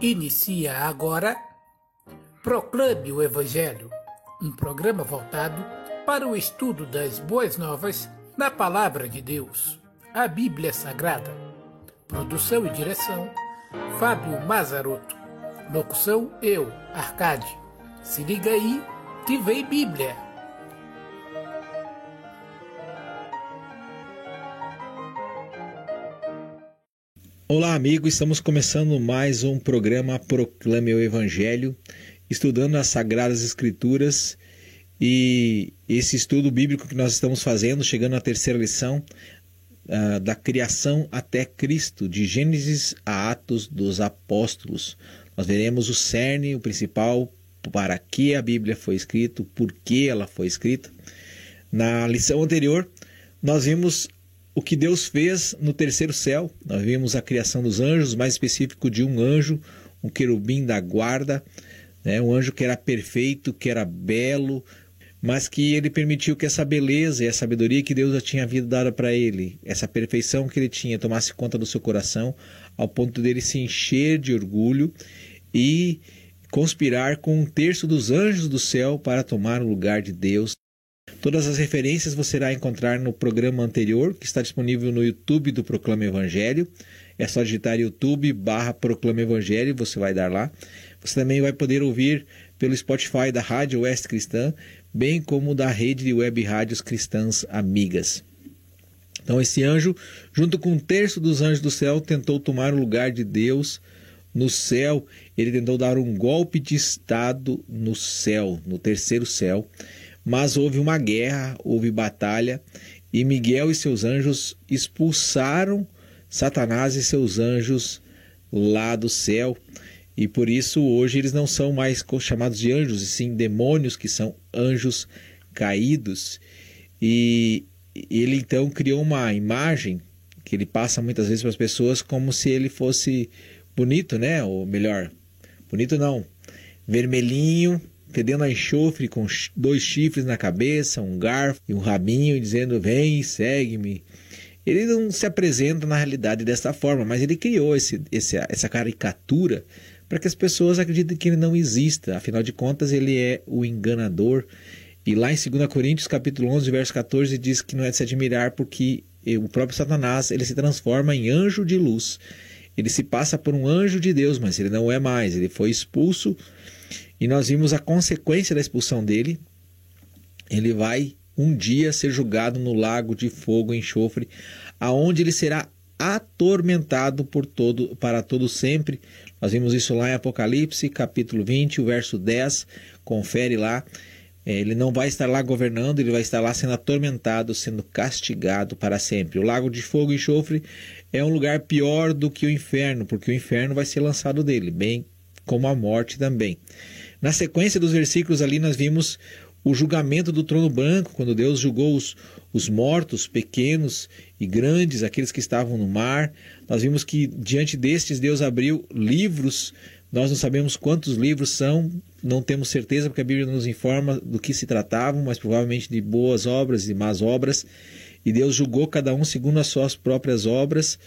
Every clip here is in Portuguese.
Inicia agora Proclame o Evangelho, um programa voltado para o estudo das boas novas na Palavra de Deus, a Bíblia Sagrada. Produção e direção: Fábio Mazarotto. Locução: eu, Arcade. Se liga aí que vem Bíblia. Olá, amigo. Estamos começando mais um programa Proclame o Evangelho, estudando as Sagradas Escrituras e esse estudo bíblico que nós estamos fazendo, chegando à terceira lição, uh, da criação até Cristo, de Gênesis a Atos dos Apóstolos. Nós veremos o cerne, o principal, para que a Bíblia foi escrita, por que ela foi escrita. Na lição anterior, nós vimos o que Deus fez no terceiro céu. Nós vimos a criação dos anjos, mais específico de um anjo, um querubim da guarda, né? um anjo que era perfeito, que era belo, mas que ele permitiu que essa beleza e a sabedoria que Deus já tinha havido dada para ele, essa perfeição que ele tinha, tomasse conta do seu coração, ao ponto dele se encher de orgulho e conspirar com um terço dos anjos do céu para tomar o lugar de Deus. Todas as referências você irá encontrar no programa anterior, que está disponível no YouTube do Proclama Evangelho. É só digitar YouTube barra Proclama Evangelho, você vai dar lá. Você também vai poder ouvir pelo Spotify da Rádio Oeste Cristã, bem como da rede de web rádios cristãs amigas. Então esse anjo, junto com um terço dos anjos do céu, tentou tomar o lugar de Deus no céu. Ele tentou dar um golpe de estado no céu, no terceiro céu mas houve uma guerra, houve batalha, e Miguel e seus anjos expulsaram Satanás e seus anjos lá do céu. E por isso hoje eles não são mais chamados de anjos, e sim demônios, que são anjos caídos. E ele então criou uma imagem que ele passa muitas vezes para as pessoas como se ele fosse bonito, né? Ou melhor, bonito não, vermelhinho, fedendo a enxofre com dois chifres na cabeça, um garfo e um rabinho, dizendo: Vem, segue-me. Ele não se apresenta na realidade dessa forma, mas ele criou esse, esse, essa caricatura para que as pessoas acreditem que ele não exista. Afinal de contas, ele é o enganador. E lá em 2 Coríntios, capítulo 11, verso 14, diz que não é de se admirar porque o próprio Satanás ele se transforma em anjo de luz. Ele se passa por um anjo de Deus, mas ele não é mais. Ele foi expulso e nós vimos a consequência da expulsão dele. Ele vai um dia ser julgado no lago de fogo e enxofre, aonde ele será atormentado por todo para todo sempre. Nós vimos isso lá em Apocalipse, capítulo 20, o verso 10. Confere lá. É, ele não vai estar lá governando, ele vai estar lá sendo atormentado, sendo castigado para sempre. O lago de fogo e enxofre é um lugar pior do que o inferno, porque o inferno vai ser lançado dele, bem como a morte também. Na sequência dos versículos ali, nós vimos o julgamento do trono branco, quando Deus julgou os, os mortos, pequenos e grandes, aqueles que estavam no mar. Nós vimos que diante destes Deus abriu livros. Nós não sabemos quantos livros são, não temos certeza, porque a Bíblia nos informa do que se tratavam, mas provavelmente de boas obras e más obras. E Deus julgou cada um segundo as suas próprias obras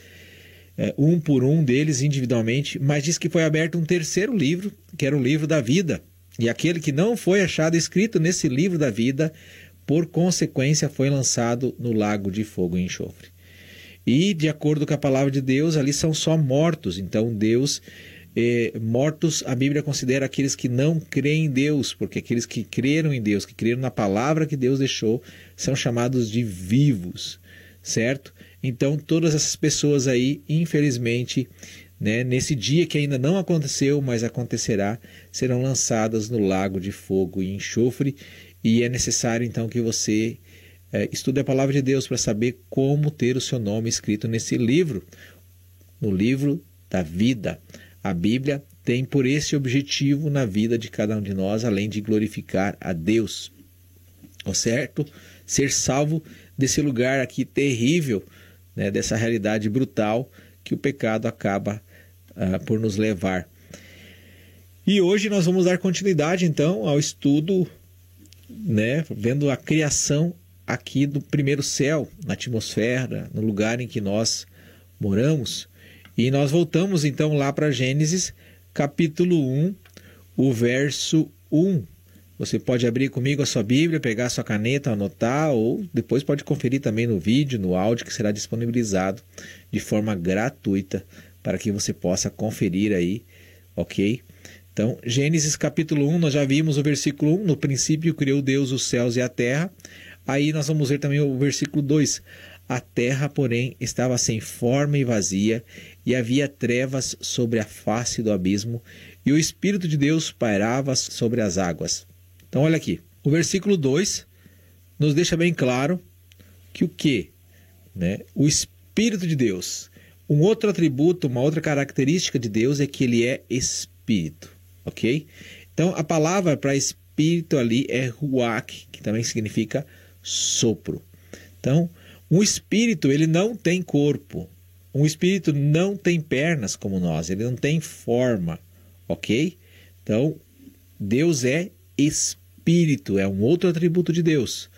é, um por um deles individualmente, mas diz que foi aberto um terceiro livro, que era o livro da vida. E aquele que não foi achado escrito nesse livro da vida, por consequência, foi lançado no lago de fogo e enxofre. E, de acordo com a palavra de Deus, ali são só mortos. Então, Deus, mortos, a Bíblia considera aqueles que não creem em Deus, porque aqueles que creram em Deus, que creram na palavra que Deus deixou, são chamados de vivos, certo? Então, todas essas pessoas aí, infelizmente, né, nesse dia que ainda não aconteceu, mas acontecerá, serão lançadas no lago de fogo e enxofre. E é necessário então que você é, estude a palavra de Deus para saber como ter o seu nome escrito nesse livro, no livro da vida. A Bíblia tem por esse objetivo na vida de cada um de nós, além de glorificar a Deus. O certo? Ser salvo desse lugar aqui terrível né, dessa realidade brutal que o pecado acaba uh, por nos levar. E hoje nós vamos dar continuidade então ao estudo, né, vendo a criação aqui do primeiro céu, na atmosfera, no lugar em que nós moramos. E nós voltamos então lá para Gênesis, capítulo 1, o verso 1. Você pode abrir comigo a sua Bíblia, pegar a sua caneta, anotar, ou depois pode conferir também no vídeo, no áudio, que será disponibilizado de forma gratuita para que você possa conferir aí, ok? Então, Gênesis capítulo 1, nós já vimos o versículo 1, no princípio criou Deus os céus e a terra. Aí nós vamos ver também o versículo 2. A terra, porém, estava sem forma e vazia, e havia trevas sobre a face do abismo, e o Espírito de Deus pairava sobre as águas. Então, olha aqui. O versículo 2 nos deixa bem claro que o que? Né? O Espírito de Deus. Um outro atributo, uma outra característica de Deus é que ele é Espírito. Ok? Então, a palavra para Espírito ali é Ruach, que também significa sopro. Então, um espírito, ele não tem corpo. Um espírito não tem pernas como nós, ele não tem forma, ok? Então, Deus é espírito, é um outro atributo de Deus,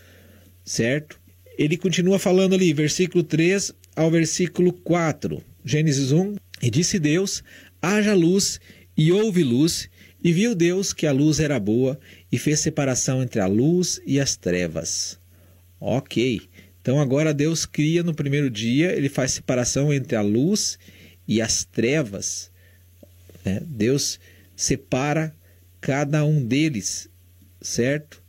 certo? Ele continua falando ali, versículo 3 ao versículo 4, Gênesis 1: E disse Deus: haja luz, e houve luz, e viu Deus que a luz era boa, e fez separação entre a luz e as trevas. Ok. Então agora Deus cria no primeiro dia, ele faz separação entre a luz e as trevas. Né? Deus separa cada um deles, certo?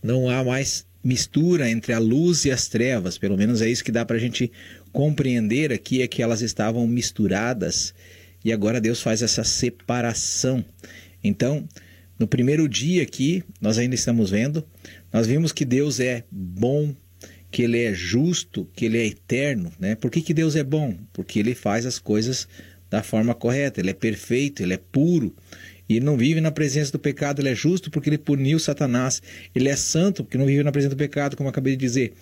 Não há mais mistura entre a luz e as trevas, pelo menos é isso que dá para a gente compreender aqui, é que elas estavam misturadas e agora Deus faz essa separação. Então, no primeiro dia aqui, nós ainda estamos vendo, nós vimos que Deus é bom, que ele é justo, que ele é eterno, né? Por que, que Deus é bom? Porque ele faz as coisas da forma correta, ele é perfeito, ele é puro. E ele não vive na presença do pecado, ele é justo porque ele puniu Satanás. Ele é santo porque não vive na presença do pecado, como eu acabei de dizer.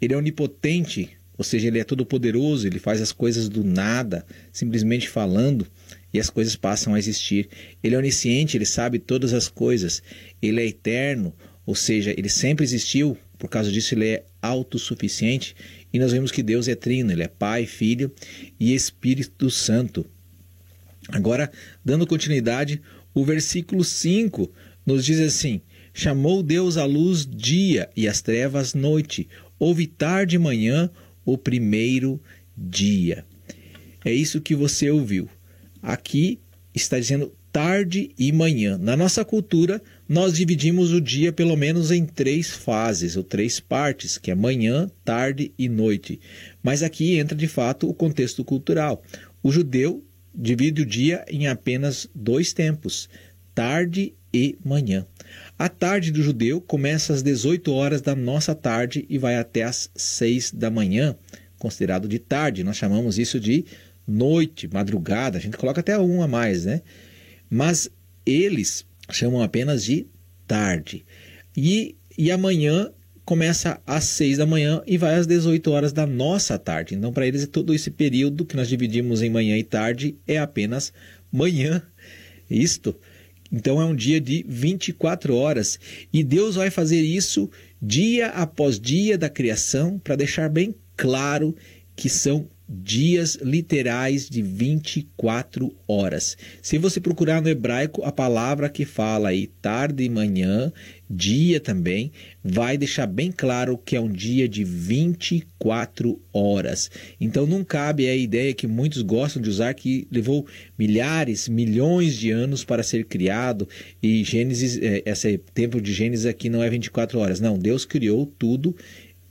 Ele é onipotente, ou seja, ele é todo poderoso, ele faz as coisas do nada, simplesmente falando, e as coisas passam a existir. Ele é onisciente, ele sabe todas as coisas. Ele é eterno, ou seja, ele sempre existiu, por causa disso ele é autossuficiente. E nós vemos que Deus é trino, ele é Pai, Filho e Espírito Santo. Agora, dando continuidade, o versículo 5 nos diz assim: Chamou Deus a luz dia e as trevas noite. Houve tarde e manhã o primeiro dia. É isso que você ouviu. Aqui está dizendo tarde e manhã. Na nossa cultura, nós dividimos o dia pelo menos em três fases, ou três partes, que é manhã, tarde e noite. Mas aqui entra de fato o contexto cultural. O judeu divide o dia em apenas dois tempos, tarde e manhã. A tarde do judeu começa às 18 horas da nossa tarde e vai até às 6 da manhã, considerado de tarde. Nós chamamos isso de noite, madrugada, a gente coloca até um a mais, né? Mas eles chamam apenas de tarde. E, e amanhã começa às 6 da manhã e vai às 18 horas da nossa tarde. Então, para eles, todo esse período que nós dividimos em manhã e tarde é apenas manhã. Isto. Então, é um dia de 24 horas. E Deus vai fazer isso dia após dia da criação para deixar bem claro que são dias literais de 24 horas. Se você procurar no hebraico, a palavra que fala aí tarde e manhã, dia também, vai deixar bem claro que é um dia de 24 horas. Então não cabe a ideia que muitos gostam de usar que levou milhares, milhões de anos para ser criado e Gênesis, é, esse tempo de Gênesis aqui não é 24 horas. Não, Deus criou tudo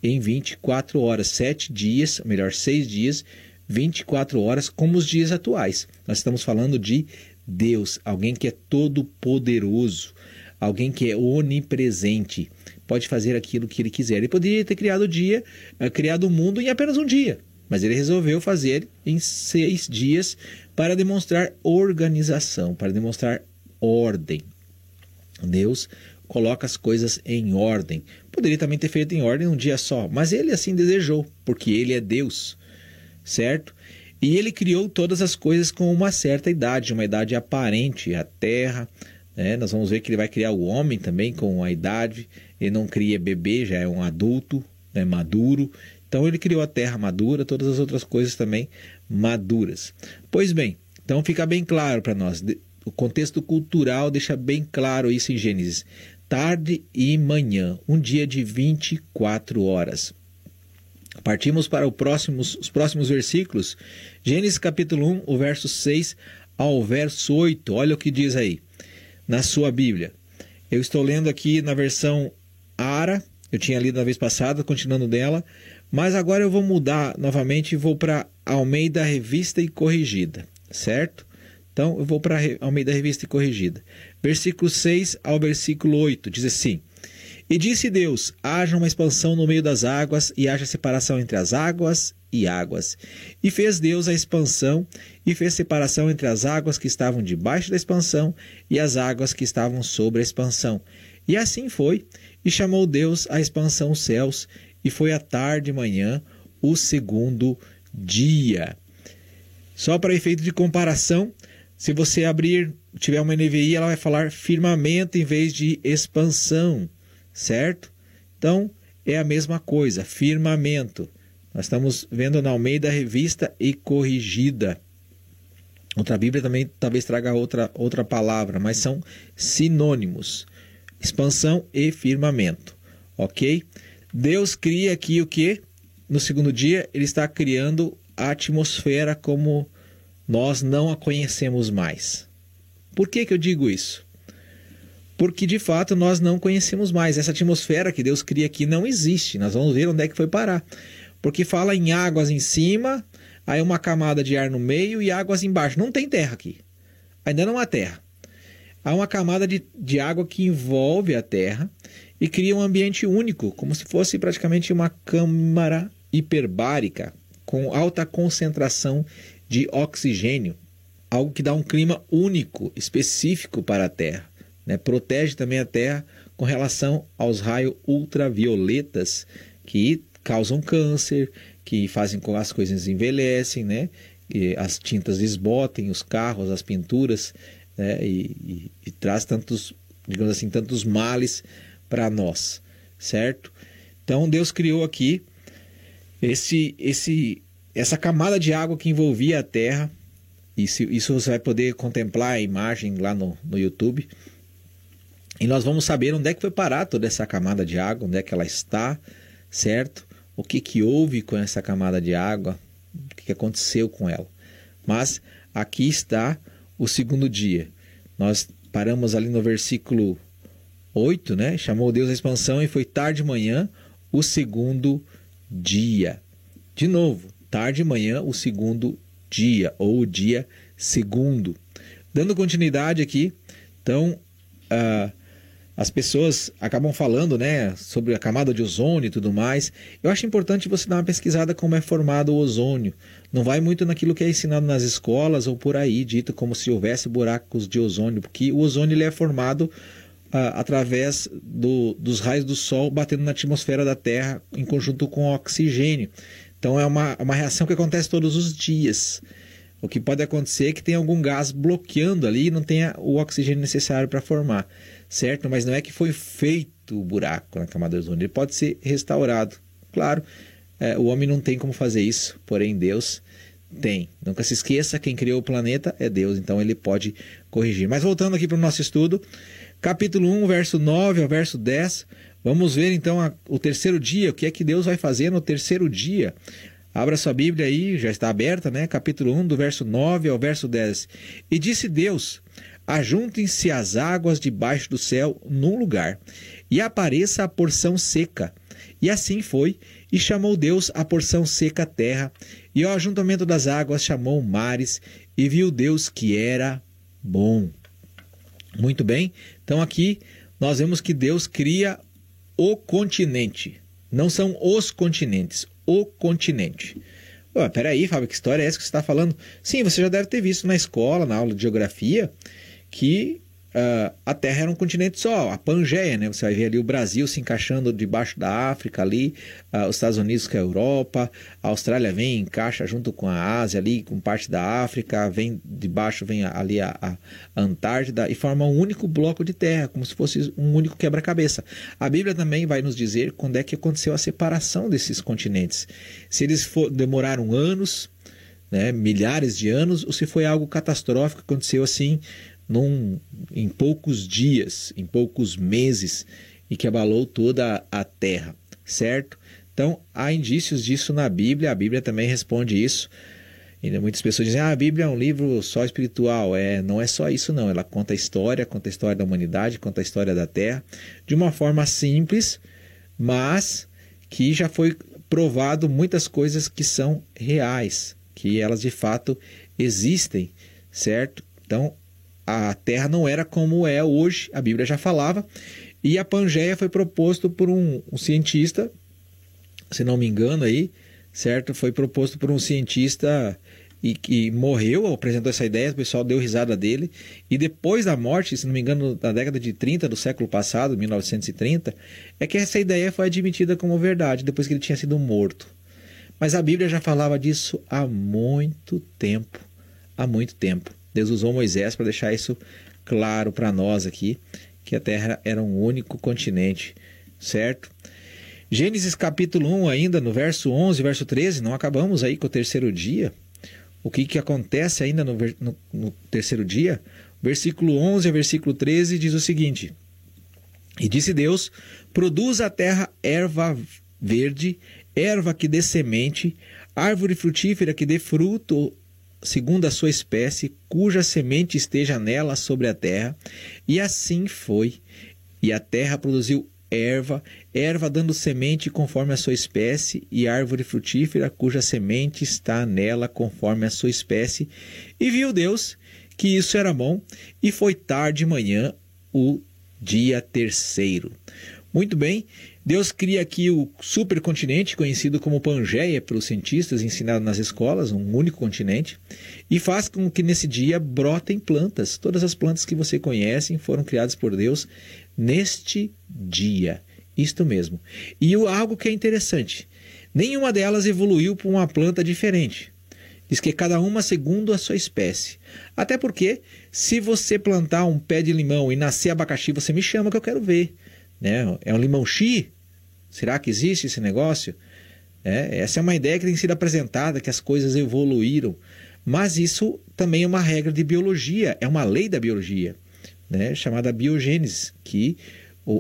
em 24 horas, sete dias, melhor, seis dias, 24 horas, como os dias atuais. Nós estamos falando de Deus, alguém que é todo poderoso, alguém que é onipresente, pode fazer aquilo que ele quiser. Ele poderia ter criado o dia, eh, criado o mundo em apenas um dia, mas ele resolveu fazer em seis dias para demonstrar organização, para demonstrar ordem. Deus coloca as coisas em ordem. Poderia também ter feito em ordem um dia só, mas ele assim desejou, porque ele é Deus, certo? E ele criou todas as coisas com uma certa idade, uma idade aparente, a terra. Né? Nós vamos ver que ele vai criar o homem também com a idade. Ele não cria bebê, já é um adulto, né? maduro. Então ele criou a terra madura, todas as outras coisas também maduras. Pois bem, então fica bem claro para nós o contexto cultural deixa bem claro isso em Gênesis. Tarde e manhã, um dia de 24 horas. Partimos para próximos, os próximos versículos. Gênesis capítulo 1, o verso 6 ao verso 8. Olha o que diz aí na sua Bíblia. Eu estou lendo aqui na versão Ara, eu tinha lido na vez passada, continuando dela, mas agora eu vou mudar novamente e vou para Almeida Revista e Corrigida, certo? Então eu vou para Almeida Revista e Corrigida. Versículo 6 ao versículo 8 diz assim: E disse Deus: haja uma expansão no meio das águas, e haja separação entre as águas e águas. E fez Deus a expansão, e fez separação entre as águas que estavam debaixo da expansão e as águas que estavam sobre a expansão. E assim foi, e chamou Deus a expansão céus, e foi a tarde e manhã o segundo dia. Só para efeito de comparação, se você abrir, tiver uma NVI, ela vai falar firmamento em vez de expansão, certo? Então, é a mesma coisa, firmamento. Nós estamos vendo na Almeida Revista e Corrigida. Outra Bíblia também talvez traga outra, outra palavra, mas são sinônimos. Expansão e firmamento. Ok? Deus cria aqui o que? No segundo dia, ele está criando a atmosfera como nós não a conhecemos mais. Por que, que eu digo isso? Porque de fato nós não conhecemos mais. Essa atmosfera que Deus cria aqui não existe. Nós vamos ver onde é que foi parar porque fala em águas em cima, aí uma camada de ar no meio e águas embaixo. Não tem terra aqui. Ainda não há terra. Há uma camada de, de água que envolve a terra e cria um ambiente único, como se fosse praticamente uma câmara hiperbárica com alta concentração de oxigênio, algo que dá um clima único, específico para a Terra. Né? Protege também a Terra com relação aos raios ultravioletas que causam câncer, que fazem com que as coisas envelhecem, né? E as tintas desbotem, os carros, as pinturas, né? e, e, e traz tantos, digamos assim, tantos males para nós, certo? Então Deus criou aqui esse, esse, essa camada de água que envolvia a terra. Isso, isso você vai poder contemplar a imagem lá no, no YouTube. E nós vamos saber onde é que foi parar toda essa camada de água, onde é que ela está, certo? o que, que houve com essa camada de água, o que, que aconteceu com ela. Mas aqui está o segundo dia. Nós paramos ali no versículo 8, né? Chamou Deus a expansão e foi tarde de manhã o segundo dia. De novo, tarde de manhã o segundo dia, ou o dia segundo. Dando continuidade aqui, então, uh, as pessoas acabam falando né, sobre a camada de ozônio e tudo mais. Eu acho importante você dar uma pesquisada como é formado o ozônio. Não vai muito naquilo que é ensinado nas escolas ou por aí, dito como se houvesse buracos de ozônio, porque o ozônio ele é formado ah, através do, dos raios do Sol batendo na atmosfera da Terra em conjunto com o oxigênio. Então é uma, uma reação que acontece todos os dias. O que pode acontecer é que tem algum gás bloqueando ali e não tenha o oxigênio necessário para formar certo? Mas não é que foi feito o buraco na camada de ozônio, ele pode ser restaurado. Claro, é, o homem não tem como fazer isso, porém Deus tem. Nunca se esqueça, quem criou o planeta é Deus, então ele pode corrigir. Mas voltando aqui para o nosso estudo, capítulo 1, verso 9 ao verso 10, vamos ver então a, o terceiro dia, o que é que Deus vai fazer no terceiro dia. Abra sua Bíblia aí, já está aberta, né? Capítulo 1, do verso 9 ao verso 10. E disse Deus: ajuntem-se as águas debaixo do céu num lugar, e apareça a porção seca. E assim foi, e chamou Deus a porção seca terra, e ao ajuntamento das águas chamou mares, e viu Deus que era bom. Muito bem, então aqui nós vemos que Deus cria o continente. Não são os continentes, o continente. Ué, peraí, Fábio, que história é essa que você está falando? Sim, você já deve ter visto na escola, na aula de geografia, que uh, a Terra era um continente só, a Pangeia, né? Você vai ver ali o Brasil se encaixando debaixo da África ali, uh, os Estados Unidos com a Europa, a Austrália vem encaixa junto com a Ásia ali, com parte da África, vem debaixo vem ali a, a Antártida e forma um único bloco de terra, como se fosse um único quebra-cabeça. A Bíblia também vai nos dizer quando é que aconteceu a separação desses continentes. Se eles for, demoraram anos, né, milhares de anos, ou se foi algo catastrófico que aconteceu assim num, em poucos dias, em poucos meses, e que abalou toda a terra, certo? Então, há indícios disso na Bíblia, a Bíblia também responde isso. E muitas pessoas dizem, ah, a Bíblia é um livro só espiritual. É, não é só isso, não. Ela conta a história, conta a história da humanidade, conta a história da Terra, de uma forma simples, mas que já foi provado muitas coisas que são reais, que elas de fato existem, certo? Então, a Terra não era como é hoje, a Bíblia já falava, e a Pangeia foi proposto por um, um cientista, se não me engano aí, certo? Foi proposto por um cientista e que morreu, apresentou essa ideia, o pessoal deu risada dele. E depois da morte, se não me engano, na década de 30 do século passado, 1930, é que essa ideia foi admitida como verdade, depois que ele tinha sido morto. Mas a Bíblia já falava disso há muito tempo. Há muito tempo. Deus usou Moisés para deixar isso claro para nós aqui, que a Terra era um único continente, certo? Gênesis capítulo 1, ainda no verso 11, verso 13, não acabamos aí com o terceiro dia. O que, que acontece ainda no, no, no terceiro dia? Versículo 11 a versículo 13 diz o seguinte: E disse Deus: Produz a terra erva verde, erva que dê semente, árvore frutífera que dê fruto segundo a sua espécie, cuja semente esteja nela sobre a terra. E assim foi. E a terra produziu erva, erva dando semente conforme a sua espécie, e árvore frutífera cuja semente está nela conforme a sua espécie. E viu Deus que isso era bom, e foi tarde de manhã o dia terceiro. Muito bem, Deus cria aqui o supercontinente, conhecido como Pangeia pelos cientistas, ensinado nas escolas, um único continente, e faz com que nesse dia brotem plantas. Todas as plantas que você conhece foram criadas por Deus neste dia. Isto mesmo. E algo que é interessante: nenhuma delas evoluiu para uma planta diferente. Diz que cada uma segundo a sua espécie. Até porque, se você plantar um pé de limão e nascer abacaxi, você me chama que eu quero ver. Né? É um limão chi? Será que existe esse negócio? É, essa é uma ideia que tem sido apresentada, que as coisas evoluíram. Mas isso também é uma regra de biologia, é uma lei da biologia né, chamada biogênese, que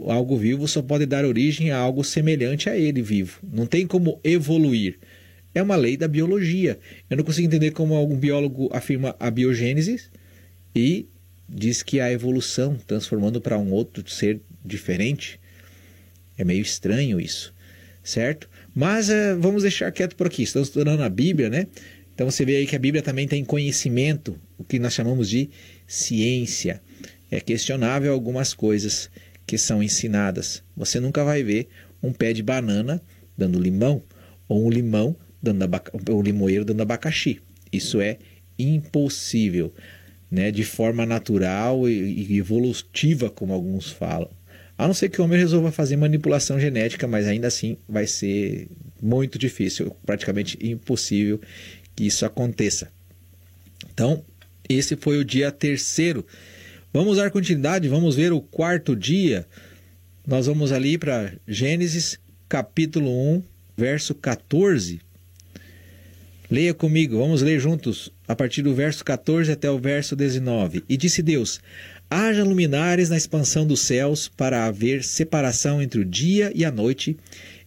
algo vivo só pode dar origem a algo semelhante a ele vivo. Não tem como evoluir. É uma lei da biologia. Eu não consigo entender como algum biólogo afirma a biogênese e diz que a evolução, transformando para um outro ser diferente. É meio estranho isso, certo? Mas uh, vamos deixar quieto por aqui. Estamos estudando a Bíblia, né? Então você vê aí que a Bíblia também tem conhecimento, o que nós chamamos de ciência é questionável algumas coisas que são ensinadas. Você nunca vai ver um pé de banana dando limão ou um limão dando o limoeiro dando abacaxi. Isso é impossível, né? De forma natural e evolutiva, como alguns falam. A não ser que o homem resolva fazer manipulação genética, mas ainda assim vai ser muito difícil, praticamente impossível que isso aconteça. Então, esse foi o dia terceiro Vamos dar continuidade, vamos ver o quarto dia. Nós vamos ali para Gênesis, capítulo 1, verso 14. Leia comigo, vamos ler juntos, a partir do verso 14 até o verso 19. E disse Deus: Haja luminares na expansão dos céus, para haver separação entre o dia e a noite,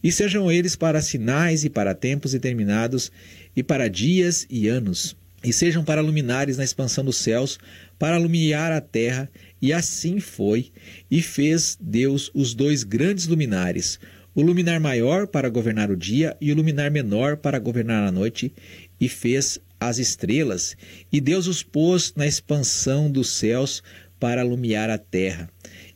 e sejam eles para sinais e para tempos determinados, e para dias e anos, e sejam para luminares na expansão dos céus, para iluminar a terra, e assim foi, e fez Deus os dois grandes luminares, o luminar maior para governar o dia e o luminar menor para governar a noite, e fez as estrelas, e Deus os pôs na expansão dos céus para alumiar a terra,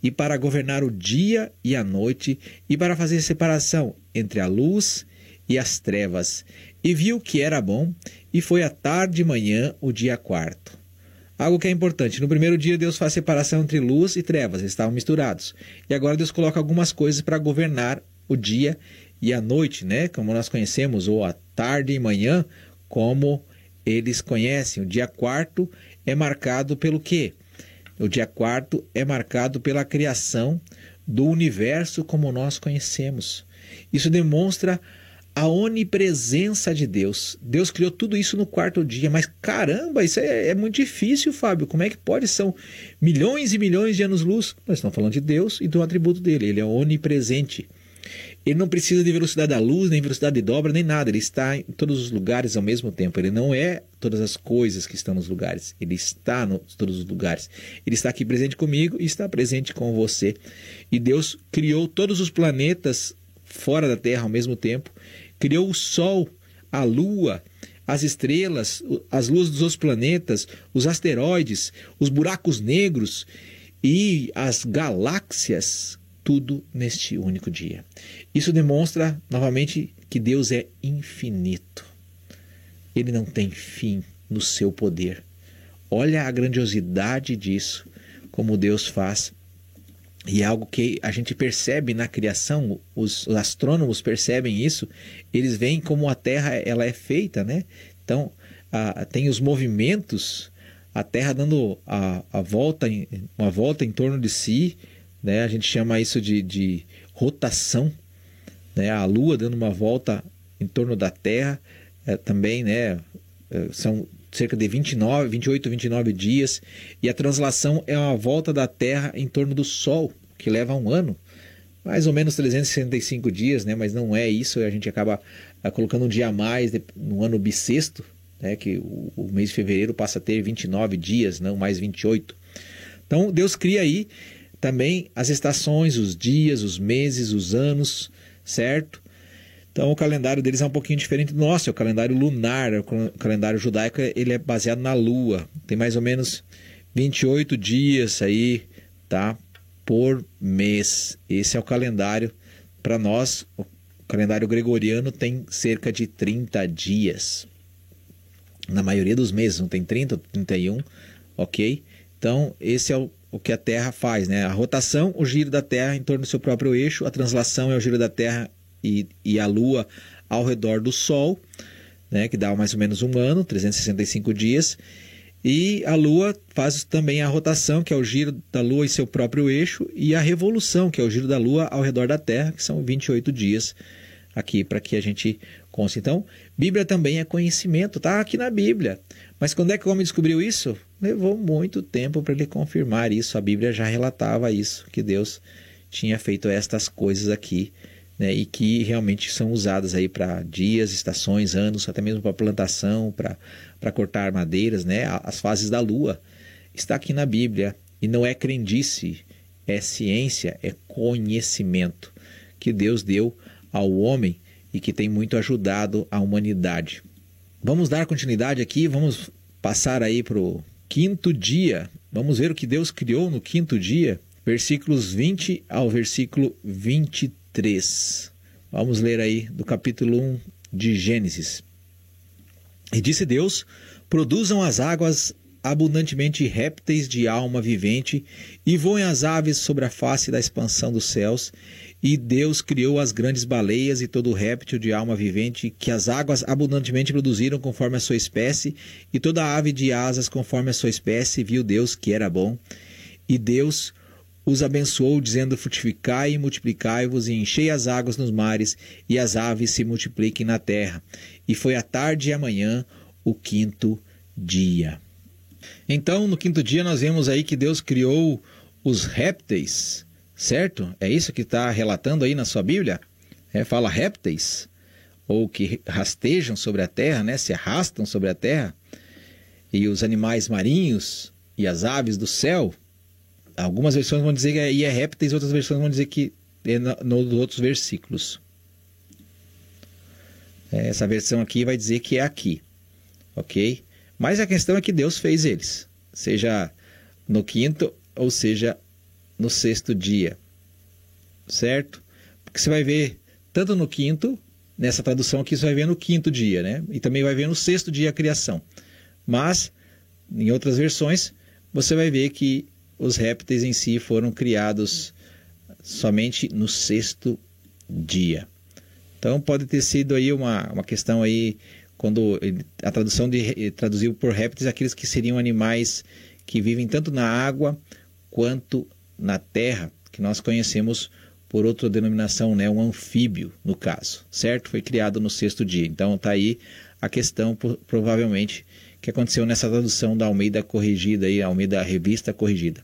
e para governar o dia e a noite, e para fazer separação entre a luz e as trevas. E viu que era bom, e foi a tarde e manhã o dia quarto. Algo que é importante. No primeiro dia, Deus faz separação entre luz e trevas, estavam misturados. E agora Deus coloca algumas coisas para governar o dia e a noite, né? Como nós conhecemos, ou a tarde e manhã, como eles conhecem. O dia quarto é marcado pelo quê? O dia quarto é marcado pela criação do universo como nós conhecemos. Isso demonstra a onipresença de Deus. Deus criou tudo isso no quarto dia, mas caramba, isso é, é, muito difícil, Fábio. Como é que pode? São milhões e milhões de anos-luz. Nós estamos falando de Deus e do atributo dele. Ele é onipresente. Ele não precisa de velocidade da luz, nem velocidade de dobra, nem nada. Ele está em todos os lugares ao mesmo tempo. Ele não é todas as coisas que estão nos lugares. Ele está em todos os lugares. Ele está aqui presente comigo e está presente com você. E Deus criou todos os planetas fora da Terra ao mesmo tempo criou o Sol, a Lua, as estrelas, as luzes dos outros planetas, os asteroides, os buracos negros e as galáxias, tudo neste único dia. Isso demonstra novamente que Deus é infinito. Ele não tem fim no seu poder. Olha a grandiosidade disso, como Deus faz e é algo que a gente percebe na criação, os astrônomos percebem isso, eles veem como a Terra ela é feita, né? Então, a, tem os movimentos, a Terra dando a, a volta, uma volta em torno de si, né? A gente chama isso de, de rotação, né? A Lua dando uma volta em torno da Terra, é, também, né? É, são cerca de 29, 28, 29 dias, e a translação é uma volta da Terra em torno do Sol, que leva um ano, mais ou menos 365 dias, né? mas não é isso, a gente acaba uh, colocando um dia a mais no ano bissexto, né? que o, o, mês de fevereiro passa a ter 29 dias, não mais 28. Então Deus cria aí também as estações, os dias, os meses, os anos, certo? Então o calendário deles é um pouquinho diferente do nosso, é o calendário lunar, o calendário judaico ele é baseado na lua, tem mais ou menos 28 dias aí, tá? Por mês. Esse é o calendário para nós, o calendário gregoriano tem cerca de 30 dias. Na maioria dos meses, não tem 30 ou 31, ok? Então, esse é o, o que a Terra faz, né? A rotação, o giro da Terra em torno do seu próprio eixo, a translação é o giro da Terra e, e a Lua ao redor do Sol, né, que dá mais ou menos um ano, 365 dias. E a Lua faz também a rotação, que é o giro da Lua em seu próprio eixo, e a revolução, que é o giro da Lua ao redor da Terra, que são 28 dias aqui para que a gente conste. Então, Bíblia também é conhecimento, está aqui na Bíblia. Mas quando é que o homem descobriu isso? Levou muito tempo para ele confirmar isso. A Bíblia já relatava isso, que Deus tinha feito estas coisas aqui né, e que realmente são usadas aí para dias, estações, anos, até mesmo para plantação, para cortar madeiras, né, as fases da lua. Está aqui na Bíblia e não é crendice, é ciência, é conhecimento que Deus deu ao homem e que tem muito ajudado a humanidade. Vamos dar continuidade aqui, vamos passar aí para o quinto dia. Vamos ver o que Deus criou no quinto dia, versículos 20 ao versículo 23. 3. Vamos ler aí do capítulo 1 de Gênesis. E disse Deus: Produzam as águas abundantemente répteis de alma vivente, e voem as aves sobre a face da expansão dos céus. E Deus criou as grandes baleias e todo réptil de alma vivente que as águas abundantemente produziram conforme a sua espécie, e toda ave de asas conforme a sua espécie, viu Deus que era bom. E Deus os abençoou, dizendo: Frutificai e multiplicai-vos, e enchei as águas nos mares, e as aves se multipliquem na terra. E foi a tarde e a manhã o quinto dia. Então, no quinto dia, nós vemos aí que Deus criou os répteis, certo? É isso que está relatando aí na sua Bíblia? É, fala répteis, ou que rastejam sobre a terra, né? se arrastam sobre a terra, e os animais marinhos e as aves do céu algumas versões vão dizer que é, é répteis, outras versões vão dizer que é nos no, outros versículos. É, essa versão aqui vai dizer que é aqui, ok? Mas a questão é que Deus fez eles, seja no quinto ou seja no sexto dia, certo? Porque você vai ver tanto no quinto, nessa tradução aqui você vai ver no quinto dia, né? E também vai ver no sexto dia a criação. Mas em outras versões você vai ver que os répteis em si foram criados somente no sexto dia. Então pode ter sido aí uma, uma questão aí quando a tradução de traduziu por répteis aqueles que seriam animais que vivem tanto na água quanto na terra, que nós conhecemos por outra denominação, né, um anfíbio, no caso, certo? Foi criado no sexto dia. Então está aí a questão, provavelmente, que aconteceu nessa tradução da Almeida Corrigida, aí, Almeida Revista Corrigida.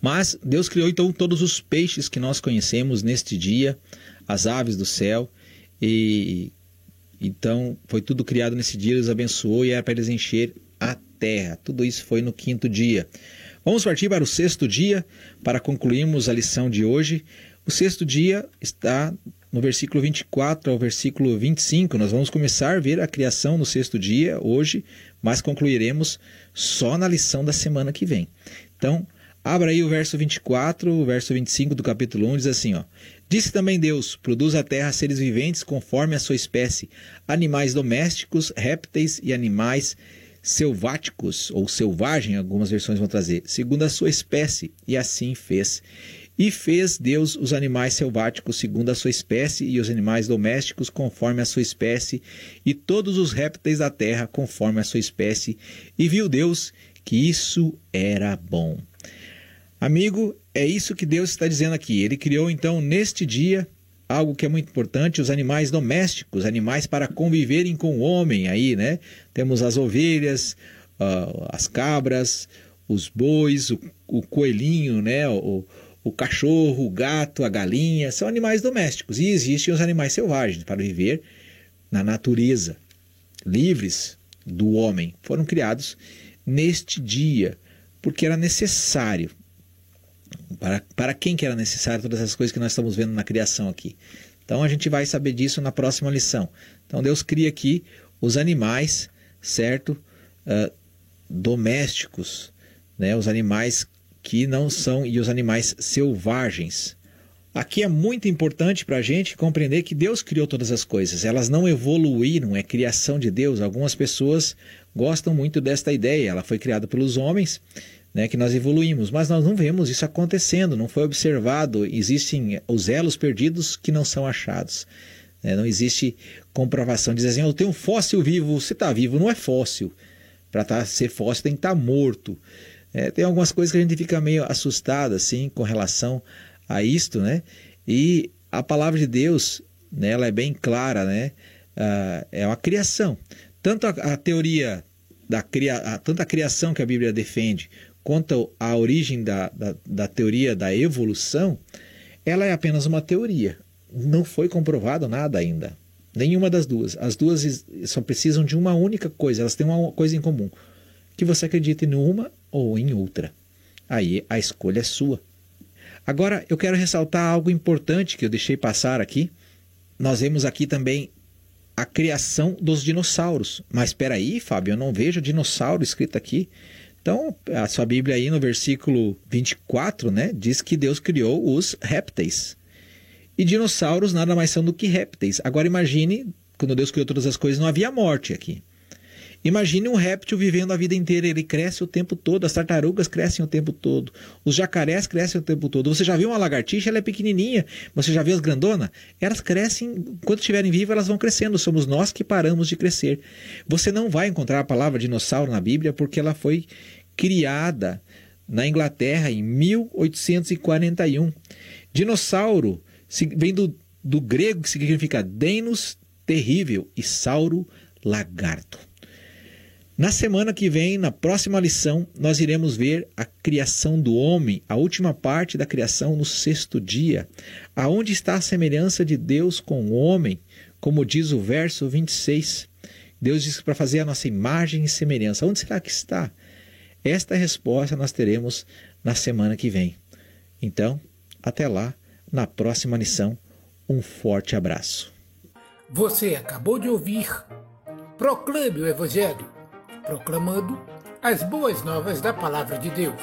Mas Deus criou então todos os peixes que nós conhecemos neste dia, as aves do céu, e então foi tudo criado nesse dia, Deus abençoou e era para eles encher a terra. Tudo isso foi no quinto dia. Vamos partir para o sexto dia para concluirmos a lição de hoje. O sexto dia está no versículo 24 ao versículo 25. Nós vamos começar a ver a criação no sexto dia hoje, mas concluiremos só na lição da semana que vem. Então, abra aí o verso 24, o verso 25 do capítulo 1 diz assim, ó: Disse também Deus: Produz a terra seres viventes conforme a sua espécie, animais domésticos, répteis e animais selváticos ou selvagem, algumas versões vão trazer, segundo a sua espécie, e assim fez. E fez Deus os animais selváticos segundo a sua espécie, e os animais domésticos conforme a sua espécie, e todos os répteis da terra conforme a sua espécie. E viu Deus que isso era bom. Amigo, é isso que Deus está dizendo aqui. Ele criou então neste dia algo que é muito importante, os animais domésticos, animais para conviverem com o homem aí, né? Temos as ovelhas, uh, as cabras, os bois, o, o coelhinho, né? O, o cachorro, o gato, a galinha, são animais domésticos. E existem os animais selvagens para viver na natureza, livres do homem. Foram criados neste dia, porque era necessário para, para quem que era necessário todas essas coisas que nós estamos vendo na criação aqui? Então a gente vai saber disso na próxima lição. Então Deus cria aqui os animais, certo? Uh, domésticos, né? os animais que não são e os animais selvagens. Aqui é muito importante para a gente compreender que Deus criou todas as coisas, elas não evoluíram, é criação de Deus. Algumas pessoas gostam muito desta ideia, ela foi criada pelos homens né, que nós evoluímos, mas nós não vemos isso acontecendo, não foi observado. Existem os elos perdidos que não são achados. Né, não existe comprovação. Diz assim: eu tenho um fóssil vivo, você está vivo, não é fóssil. Para tá, ser fóssil tem que estar tá morto. É, tem algumas coisas que a gente fica meio assustado assim com relação a isto, né? E a palavra de Deus, né, ela é bem clara, né? Ah, é uma criação. Tanto a, a teoria da cria, a, tanto a criação que a Bíblia defende, quanto à origem da, da, da teoria da evolução, ela é apenas uma teoria. Não foi comprovado nada ainda. Nenhuma das duas. As duas só precisam de uma única coisa, elas têm uma coisa em comum: que você acredite em uma ou em outra. Aí a escolha é sua. Agora eu quero ressaltar algo importante que eu deixei passar aqui. Nós vemos aqui também a criação dos dinossauros. Mas espera aí, Fábio, eu não vejo dinossauro escrito aqui. Então, a sua Bíblia aí no versículo 24, né, diz que Deus criou os répteis. E dinossauros nada mais são do que répteis. Agora imagine, quando Deus criou todas as coisas, não havia morte aqui. Imagine um réptil vivendo a vida inteira, ele cresce o tempo todo, as tartarugas crescem o tempo todo, os jacarés crescem o tempo todo. Você já viu uma lagartixa? Ela é pequenininha. Você já viu as grandonas? Elas crescem, enquanto estiverem vivas, elas vão crescendo. Somos nós que paramos de crescer. Você não vai encontrar a palavra dinossauro na Bíblia porque ela foi criada na Inglaterra em 1841. Dinossauro vem do, do grego que significa denos, terrível, e sauro, lagarto. Na semana que vem, na próxima lição, nós iremos ver a criação do homem, a última parte da criação no sexto dia. Aonde está a semelhança de Deus com o homem? Como diz o verso 26. Deus disse para fazer a nossa imagem e semelhança. Onde será que está? Esta resposta nós teremos na semana que vem. Então, até lá, na próxima lição. Um forte abraço. Você acabou de ouvir Proclame o Evangelho proclamando as boas novas da Palavra de Deus.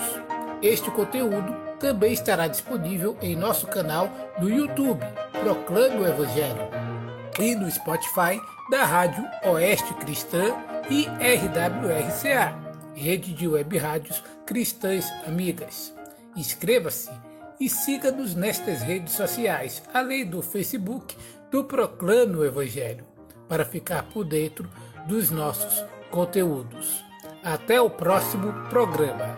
Este conteúdo também estará disponível em nosso canal no YouTube, Proclame o Evangelho, e no Spotify da Rádio Oeste Cristã e RWRCA, Rede de Web Rádios Cristãs Amigas. Inscreva-se e siga-nos nestas redes sociais, além do Facebook do Proclame o Evangelho, para ficar por dentro dos nossos conteúdos. Até o próximo programa.